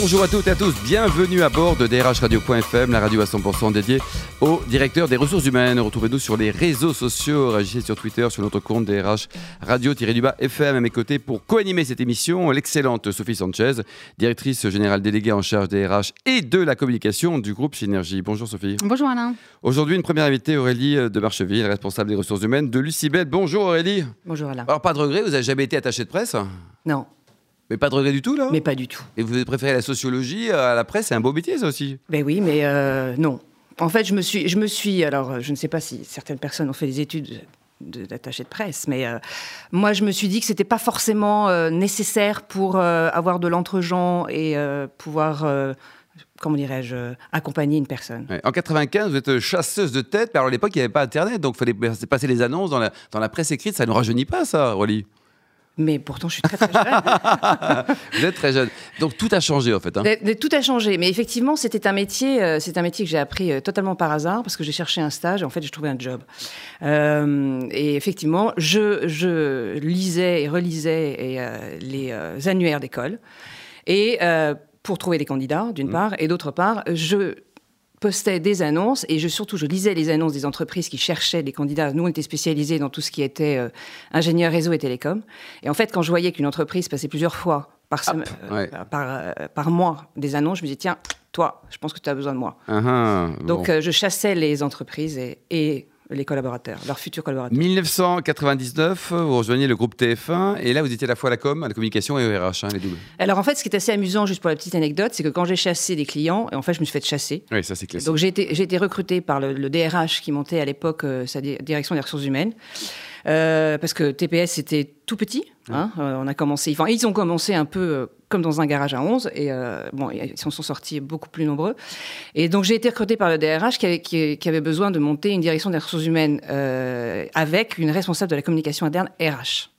Bonjour à toutes et à tous, bienvenue à bord de drhradio.fm, la radio à 100% dédiée au directeur des ressources humaines. Retrouvez-nous sur les réseaux sociaux, réagissez sur Twitter, sur notre compte DRH Radio-FM à mes côtés pour co-animer cette émission, l'excellente Sophie Sanchez, directrice générale déléguée en charge des RH et de la communication du groupe Synergie. Bonjour Sophie. Bonjour Alain. Aujourd'hui, une première invitée, Aurélie de Marcheville, responsable des ressources humaines de Lucibel. Bonjour Aurélie. Bonjour Alain. Alors pas de regret, vous n'avez jamais été attachée de presse? Non. Mais pas de regret du tout, là Mais pas du tout. Et vous préférez la sociologie à la presse C'est un beau métier, ça aussi? Ben oui, mais euh, non. En fait, je me suis, je me suis. Alors, je ne sais pas si certaines personnes ont fait des études d'attaché de, presse, mais euh, moi, je me suis dit que c'était pas forcément euh, nécessaire pour avoir de l'entre-gens et pouvoir comment dirais-je, accompagner une personne. En 95, vous êtes chasseuse de tête, mais alors à l'époque, il n'y avait pas Internet, donc il fallait passer les annonces dans la, dans la presse écrite. Ça ne rajeunit pas, ça, Rolly mais pourtant, je suis très très jeune. Vous êtes très jeune. Donc tout a changé en fait. Hein. tout a changé, mais effectivement, c'était un métier, euh, c'est un métier que j'ai appris euh, totalement par hasard parce que j'ai cherché un stage et en fait, j'ai trouvé un job. Euh, et effectivement, je, je, lisais et relisais et, les annuaires d'école et pour trouver des candidats d'une mmh. part et d'autre part, je postais des annonces et je, surtout je lisais les annonces des entreprises qui cherchaient des candidats. Nous, on était spécialisés dans tout ce qui était euh, ingénieur réseau et télécom. Et en fait, quand je voyais qu'une entreprise passait plusieurs fois par, euh, par, euh, par, mois des annonces, je me disais, tiens, toi, je pense que tu as besoin de moi. Ah, ah, Donc, je chassais les entreprises et, et les collaborateurs, leurs futurs collaborateurs. 1999, vous rejoignez le groupe TF1 et là vous étiez à la fois à la com, à la communication et au RH, hein, les doubles. Alors en fait, ce qui est assez amusant, juste pour la petite anecdote, c'est que quand j'ai chassé des clients, et en fait je me suis fait chasser. Oui, ça c'est classique. Donc j'ai été, été recruté par le, DRH qui montait à l'époque euh, sa direction des ressources humaines. Euh, parce que TPS était tout petit. Hein, euh, on a commencé, enfin, ils ont commencé un peu euh, comme dans un garage à 11, et bon, ils s'en sont sortis beaucoup plus nombreux. Et donc j'ai été recruté par le DRH qui avait, qui, avait, besoin de monter une direction des ressources humaines avec une responsable de la communication interne RH.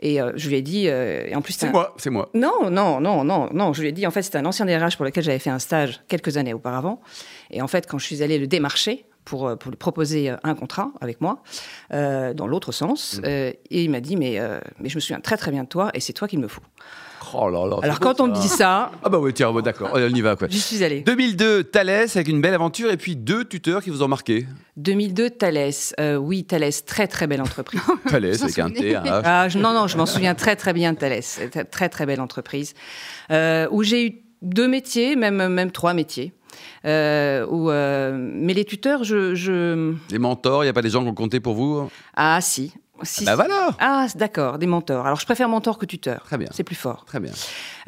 Et je lui ai dit, et en plus c'est moi, c'est moi. Non, non, non, non, non. Je lui ai dit en fait c'était un ancien DRH pour lequel j'avais fait un stage quelques années auparavant. Et en fait quand je suis allée le démarcher, pour, euh, pour lui proposer euh, un contrat avec moi, euh, dans l'autre sens. Mmh. et il m'a dit, mais, mais je me souviens très très bien de toi et c'est toi qu'il me faut. Oh là là, Alors quand on me dit ça... Ah bah oui, tiens, d'accord, on y va. Quoi. J'y suis allée. 2002, Thalès, avec une belle aventure, et puis deux tuteurs qui vous ont marqué. 2002, Thalès. oui, Thalès, très très belle entreprise. Thalès, avec un T, un H. Ah, non, non, je m'en souviens très très bien de Thalès. Très très belle entreprise. où j'ai eu deux métiers, même, même trois métiers. Euh, euh, mais les tuteurs, je, Les mentors, il n'y a pas des gens qui ont compté pour vous? Ah, si. Si, ah bah voilà Ah, d'accord, des mentors. Alors, je préfère mentor que tuteur. Très bien. C'est plus fort. Très bien.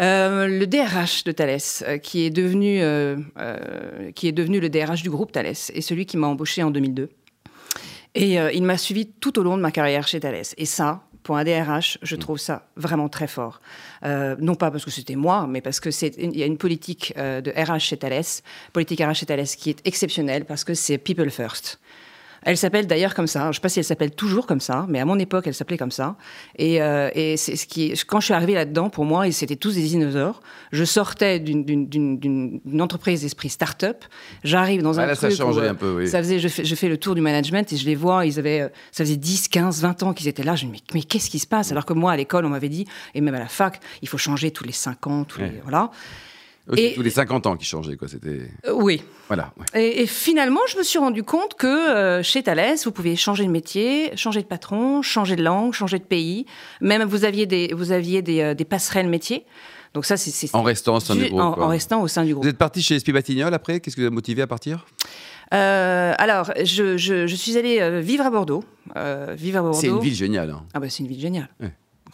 Euh, le DRH de Thales, qui, est devenu, qui est devenu le DRH du groupe Thales, est celui qui m'a embauché en 2002. Et il m'a suivi tout au long de ma carrière chez Thales. Et ça, pour un DRH, je mm. trouve ça vraiment très fort. Euh, non pas parce que c'était moi, mais parce que c'est il y a une politique euh, de RH chez Thales, politique RH chez Thales qui est exceptionnelle parce que c'est people first. Elle s'appelle d'ailleurs comme ça. Je ne sais pas si elle s'appelle toujours comme ça, mais à mon époque, elle s'appelait comme ça. Et, euh, et c'est ce qui, quand je suis arrivée là-dedans, pour moi, c'était tous des dinosaures. Je sortais d'une entreprise d'esprit start-up. J'arrive dans un là, truc ça a changé un peu. Oui. Ça faisait, je fais, je fais, le tour du management et je les vois. Ils avaient, ça faisait 10, 15, 20 ans qu'ils étaient là. Je me dis mais, qu'est-ce qui se passe? Alors que moi, à l'école, on m'avait dit, et même à la fac, il faut changer tous les 5 ans, tous les voilà et, tous les 50 ans qui changeaient, quoi. C'était. Euh, oui. Voilà. Et, finalement, je me suis rendu compte que euh, chez Thales, vous pouviez changer de métier, changer de patron, changer de langue, changer de pays. Même vous aviez des, vous aviez des, euh, des passerelles métiers. Donc ça, c'est en restant au sein du, groupe. En, restant au sein du groupe. Vous êtes parti chez Espy Batignolles après? Qu'est-ce qui vous a motivé à partir? Alors, je, je, suis allée vivre à Bordeaux. vivre à Bordeaux. C'est une ville géniale. Hein. Ah bah c'est une ville géniale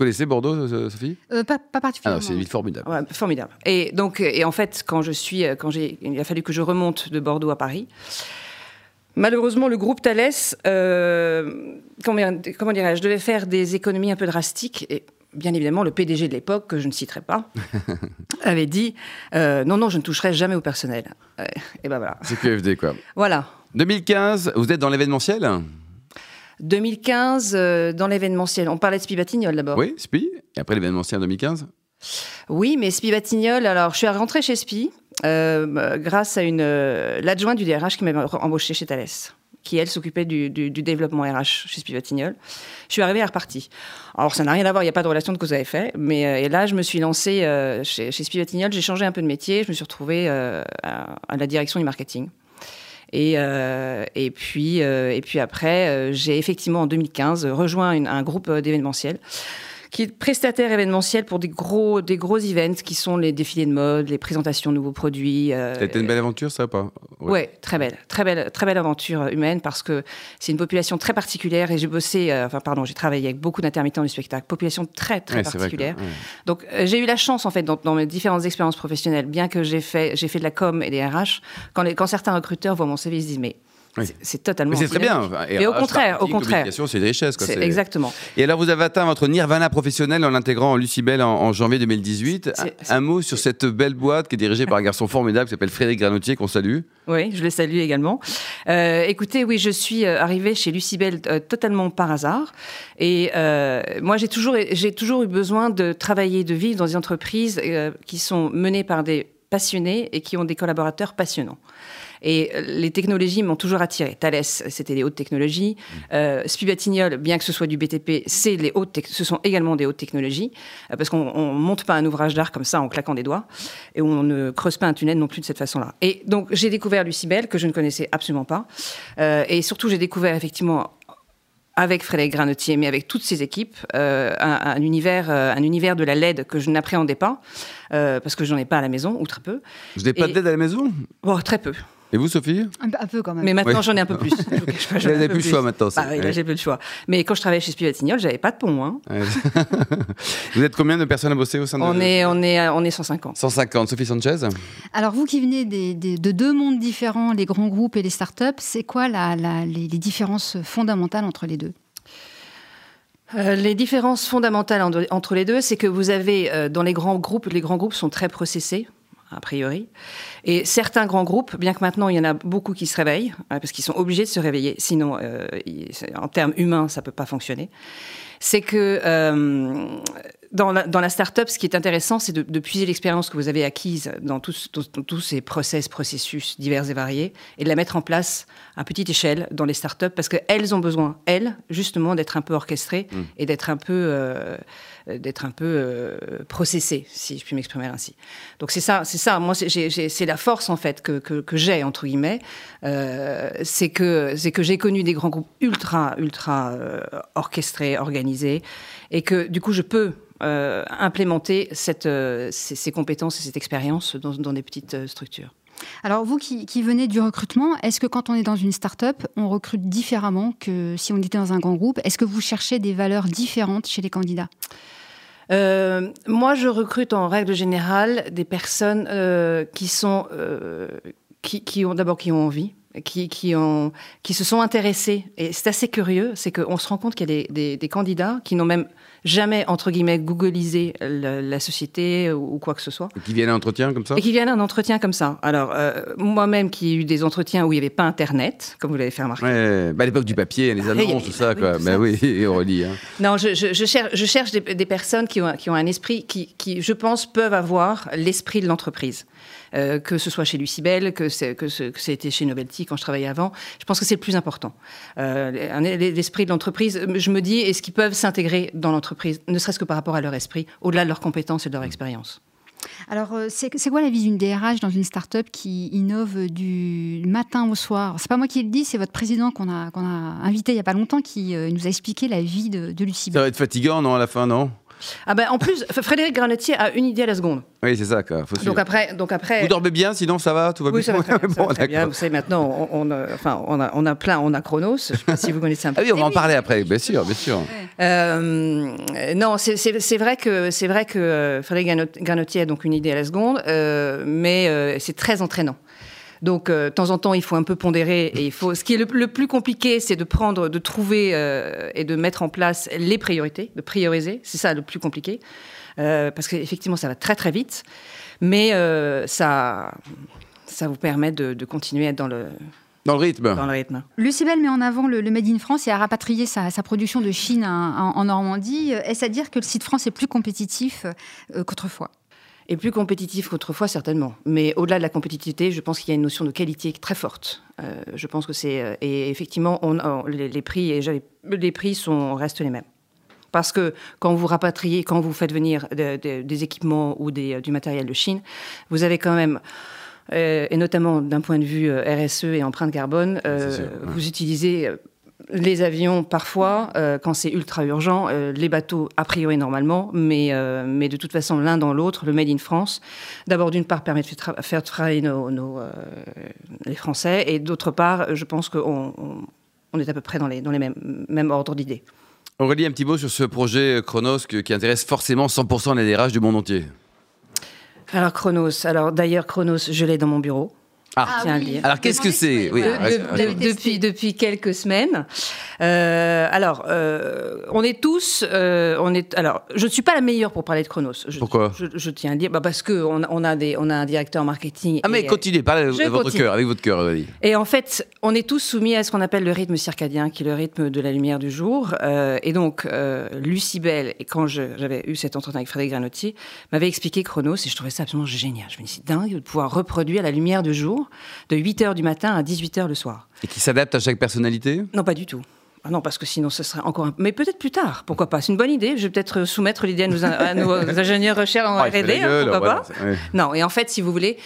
connaissez Bordeaux, euh, Sophie? Euh, pas, particulièrement. Ah, c'est une ville formidable. formidable. Et donc, et en fait, quand je suis, euh, quand j'ai, il a fallu que je remonte de Bordeaux à Paris. Malheureusement, le groupe Thales, comment, comment dirais-je, devait faire des économies un peu drastiques. Et bien évidemment, le PDG de l'époque, que je ne citerai pas, avait dit non, non, je ne toucherai jamais au personnel. et ben voilà. C'est QFD, quoi. Voilà. 2015, vous êtes dans l'événementiel? 2015, euh, dans l'événementiel, on parlait de Spi Batignolles d'abord. Oui, Spi, et après l'événementiel 2015 Oui, mais Spi Batignolles, alors je suis rentrée chez Spi euh, grâce à une euh, l'adjointe du DRH qui m'avait embauché chez Thales. qui elle s'occupait du, développement RH chez Spivatignol. Je suis arrivée à repartie. Alors ça n'a rien à voir, il n'y a pas de relation de cause à effet, mais et là je me suis lancée chez, chez Spivatignol, j'ai changé un peu de métier, je me suis retrouvée à, à la direction du marketing. Et, euh, et, puis, euh, et puis après, euh, j'ai effectivement en 2015 rejoint un groupe d'événementiel qui est prestataire événementiel pour des gros, des gros events qui sont les défilés de mode, les présentations de nouveaux produits. Euh, ça a été une belle aventure, ça, ou pas? Ouais. ouais. très belle, très belle, très belle aventure humaine parce que c'est une population très particulière et j'ai bossé, euh, enfin pardon, j'ai travaillé avec beaucoup d'intermittents du spectacle, population très très particulière. Donc euh, j'ai eu la chance en fait dans, dans, mes différentes expériences professionnelles, bien que j'ai fait, j'ai fait de la com et des RH, quand, les, quand certains recruteurs voient mon CV, ils se disent mais c'est totalement. c'est très bien. Et, au contraire, au contraire. C'est une richesse. Quoi. Exactement. Et alors, vous avez atteint votre nirvana professionnel en l'intégrant en Lucibel en, en, janvier 2018. Un, mot sur cette belle boîte qui est dirigée par un garçon formidable qui s'appelle Frédéric Granotier, qu'on salue. Oui, je le salue également. Euh, écoutez, oui, je suis euh, arrivée chez Lucibel euh, totalement par hasard. Et moi, j'ai toujours, j'ai toujours eu besoin de travailler, de vivre dans des entreprises qui sont menées par des passionnés et qui ont des collaborateurs passionnants. Et euh, les technologies m'ont toujours attiré. Thales, c'était les hautes technologies. Mm. Euh, Spivatignol, bien que ce soit du BTP, c'est les hautes ce sont également des hautes technologies, euh, parce qu'on ne monte pas un ouvrage d'art comme ça en claquant des doigts, et on ne creuse pas un tunnel non plus de cette façon-là. Et donc j'ai découvert Lucibel, que je ne connaissais absolument pas, euh, et surtout j'ai découvert effectivement avec Frédéric Granotier, mais avec toutes ses équipes, euh, un, un, univers, euh, un univers de la LED que je n'appréhendais pas, euh, parce que je n'en ai pas à la maison, ou très peu. Vous n'avez pas de LED à la maison? Oh, Très peu. Et vous, Sophie un, peu quand même. Mais maintenant, j'en ai un peu plus. Vous n'avez plus le choix maintenant. Ah, oui, là, j'ai plus le choix. Mais quand je travaillais chez Spivatignol, j'avais pas de pont. Hein. vous êtes combien de personnes à bosser au sein de on est, on est, on est 150. 150. Sophie Sanchez Alors, vous qui venez des, de deux mondes différents, les grands groupes et les startups, c'est quoi la, la, les, les différences fondamentales entre les deux? Euh, les différences fondamentales entre les deux, c'est que vous avez euh, dans les grands groupes, les grands groupes sont très processés a priori. Et certains grands groupes, bien que maintenant il y en a beaucoup qui se réveillent, hein, parce qu'ils sont obligés de se réveiller, sinon euh, en termes humains ça peut pas fonctionner, c'est que dans la, dans la start-up, ce qui est intéressant, c'est de, de, puiser l'expérience que vous avez acquise dans tous, ces process, processus divers et variés, et de la mettre en place à petite échelle dans les start-up, parce qu'elles ont besoin, elles, justement, d'être un peu orchestrées mmh. et d'être un peu, euh, d'être un peu euh, processées, si je puis m'exprimer ainsi. Donc c'est ça, c'est ça. Moi, c'est la force en fait que, que, que j'ai entre guillemets, euh, c'est que c'est que j'ai connu des grands groupes ultra, ultra euh, orchestrés, organisés, et que du coup, je peux euh, implémenter cette, euh, ces, compétences et cette expérience dans, des petites euh, structures. Alors vous qui, venez du recrutement, est-ce que quand on est dans une start-up, on recrute différemment que si on était dans un grand groupe? Est-ce que vous cherchez des valeurs différentes chez les candidats? Moi, je recrute en règle générale des personnes qui sont qui, qui, ont d'abord qui ont envie, qui, qui, ont, qui se sont intéressés. Et c'est assez curieux, c'est qu'on se rend compte qu'il y a des, des candidats qui n'ont même jamais, entre guillemets, googliser la, société ou, quoi que ce soit. Et qui viennent à un entretien comme ça? Et qui viennent à un entretien comme ça. Alors, euh, moi-même qui ai eu des entretiens où il n'y avait pas Internet, comme vous l'avez fait remarquer. Ouais, bah à l'époque du papier, les annonces, tout ça, quoi. Mais oui, on relit. Hein. Non, je, je, cherche, je cherche des, des, personnes qui ont, qui ont un esprit, qui, qui, je pense, peuvent avoir l'esprit de l'entreprise. Euh, que ce soit chez Lucibel, que c'est que c'était chez Novelty quand je travaillais avant. Je pense que c'est le plus important. Euh, l'esprit de l'entreprise, je me dis, est-ce qu'ils peuvent s'intégrer dans l'entreprise, ne serait-ce que par rapport à leur esprit, au-delà de leurs compétences et de leur expérience? Alors, euh, c'est quoi la vie d'une DRH dans une start-up qui innove du matin au soir? C'est pas moi qui le dis, c'est votre président qu'on a, qu'on a invité il n'y a pas longtemps qui nous a expliqué la vie de, de Lucibel. Ça va être fatigant, non, à la fin, non? Ah ben, en plus, Frédéric Granetier a une idée à la seconde. Oui, c'est ça. Quoi. donc, après, donc après. Vous dormez bien, sinon ça va, tout va oui, bien. Ça va très bien, Vous savez, maintenant, on, a, enfin, on a, on a plein, on a Chronos. Je ne sais pas si vous connaissez un peu. Ah oui, on va en parler après, bien sûr, bien sûr. Euh, non, c'est vrai que c'est vrai que euh, Frédéric Granetier a donc une idée à la seconde, euh, mais c'est très entraînant. Donc, euh, de temps en temps, il faut un peu pondérer. Et il faut. Ce qui est le, plus compliqué, c'est de prendre, de trouver euh, et de mettre en place les priorités, de prioriser. C'est ça le plus compliqué, euh, parce qu'effectivement, ça va très très vite, mais ça, ça vous permet de, continuer à être dans le dans le rythme. Dans le rythme. Lucibel met en avant le, Made in France et a rapatrié sa, production de Chine en, en Normandie. Est-ce à dire que le site France est plus compétitif qu'autrefois? Est plus compétitif qu'autrefois, certainement. Mais au-delà de la compétitivité, je pense qu'il y a une notion de qualité très forte. Euh, je pense que c'est. euh, et effectivement, on, on- les, les prix, et les prix sont, restent les mêmes. Parce que quand vous rapatriez, quand vous faites venir de- de- des équipements ou des, euh, du matériel de Chine, vous avez quand même, et notamment d'un point de vue RSE et empreinte carbone, euh, vous utilisez les avions parfois euh, quand c'est ultra urgent, euh, les bateaux a priori normalement, mais, euh, mais de toute façon l'un dans l'autre, le Made in France, d'abord d'une part permet de faire tra- faire travailler nos, nos, les Français et d'autre part, je pense qu'on on, on est à peu près dans les, dans les mêmes, mêmes ordres d'idées. Aurélie, un petit mot sur ce projet Chronos que- qui intéresse forcément 100% les DRH du monde entier. Alors Chronos, alors d'ailleurs Chronos, je l'ai dans mon bureau. Ah, dire. Alors, qu'est-ce que c'est Oui, De- de- de- depuis, depuis quelques semaines. Euh, alors, euh, on est tous, euh, on est. Alors, je ne suis pas la meilleure pour parler de Chronos. Je, Pourquoi je, je tiens à le dire, bah parce que on, a- on a des, on a un directeur marketing. Ah, mais continuez, parlez de votre cœur, avec votre cœur, et en fait, on est tous soumis à ce qu'on appelle le rythme circadien, qui est le rythme de la lumière du jour. Et donc, Lucie Bell, et quand j'avais eu cet entretien avec Frédéric Granotti, m'avait expliqué Chronos, et je trouvais ça absolument génial. Je me suis dit, dingue de pouvoir reproduire la lumière du jour de 8 h du matin à 18 h le soir. Et qui s'adapte à chaque personnalité? Non, pas du tout. Ah non, parce que sinon, ce serait encore un... Mais peut-être plus tard, pourquoi pas C'est une bonne idée. Je vais peut-être euh, soumettre l'idée à nos, à nos ingénieurs recherche en Ah, R&D, hein, pourquoi voilà, pas ouais. Non, et en fait, si vous voulez,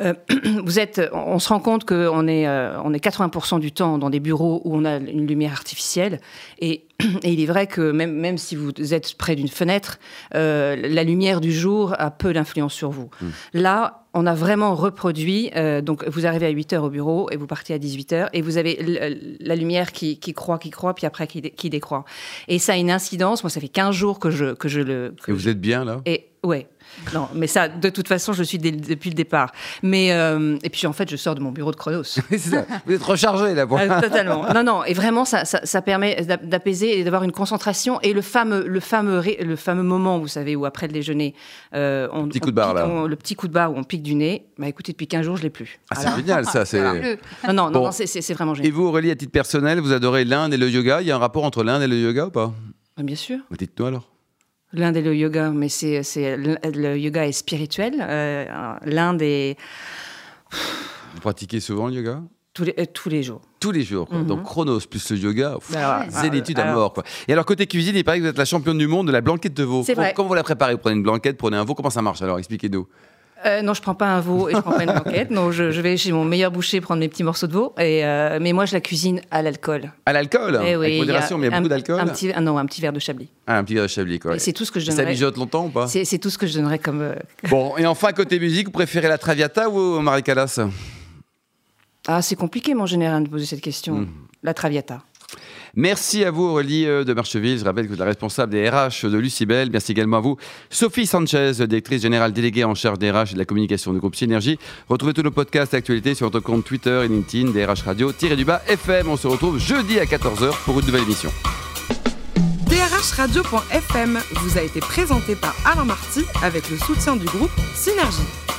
euh, vous êtes, on se rend compte qu'on est, euh, on est 80% du temps dans des bureaux où on a une lumière artificielle. Et, et il est vrai que même, même si vous êtes près d'une fenêtre, euh, la lumière du jour a peu d'influence sur vous. Là, on a vraiment reproduit, euh, donc vous arrivez à 8 heures au bureau et vous partez à 18 heures et vous avez la lumière qui, qui croît, qui croît, puis après qui, dé- qui décroît. Et ça a une incidence. Moi, ça fait 15 jours que je, que je le. que Et vous êtes bien, là? Et ouais. Non, mais ça, de toute façon, je le suis dès- depuis le départ. Mais euh, et puis en fait, je sors de mon bureau de Chronos. Ça. Vous êtes rechargé, là, pour... Euh, totalement. Non, non. Et vraiment, ça, ça, ça permet d'a- d'apaiser et d'avoir une concentration. Et le fameux, le fameux, ré- le fameux moment, vous savez, où après le déjeuner, euh, on, Petit on coup de barre, pique- là. on- le petit coup de barre où on pique du nez. Bah écoutez, depuis 15 jours, je l'ai plus. Ah, c'est génial, ça. c'est- non, non, non, Bon. non, c'est- vraiment Et génial. vous, Aurélie, à titre personnel, vous adorez l'Inde et le yoga? Il y a un rapport entre l'Inde et le yoga ou pas? Bah, Bien sûr. Bah, Dites-nous alors. L'Inde et le yoga, mais c'est c'est- le yoga est spirituel. Euh, L'Inde est Vous pratiquez souvent le yoga? Tous les, euh, tous les jours. Tous les jours. quoi. Mhm. Donc Chronos plus le yoga, Alors, zénitude à alors- mort. Quoi. Et alors, côté cuisine, il paraît que vous êtes la championne du monde de la blanquette de veau. C'est vrai. Comment vous la préparez? Vous prenez une blanquette, prenez un veau. Comment ça marche alors? Expliquez-nous. Euh, non, je prends pas un veau et je prends pas une blanquette. Non, je, je vais chez mon meilleur boucher prendre mes petits morceaux de veau. Et euh, mais moi, je la cuisine à l'alcool. À l'alcool Eh oui, Avec modération, mais il y a un- beaucoup d'alcool Un petit, ah non, un petit verre de chablis. Ah, un petit verre de chablis, quoi. C'est tout ce que je Et ça donnerais. mijote longtemps ou pas C'est tout ce que je donnerais comme. euh, Bon, et enfin, côté musique, vous préférez la Traviata ou Marie Callas Ah, c'est compliqué, mon général, de poser cette question. Mhm. La Traviata. Merci à vous, Aurélie euh, de Marcheville. Je rappelle que vous êtes la responsable des RH de Lucibel. Merci également à vous, Sophie Sanchez, directrice générale déléguée en charge des RH et de la communication du groupe Synergie. Retrouvez tous nos podcasts et actualités sur notre compte Twitter et LinkedIn des RH Radio, tiré du bas FM. On se retrouve jeudi à 14h pour une nouvelle émission. DRHradio.fm vous a été présenté par Alain Marty avec le soutien du groupe Synergie.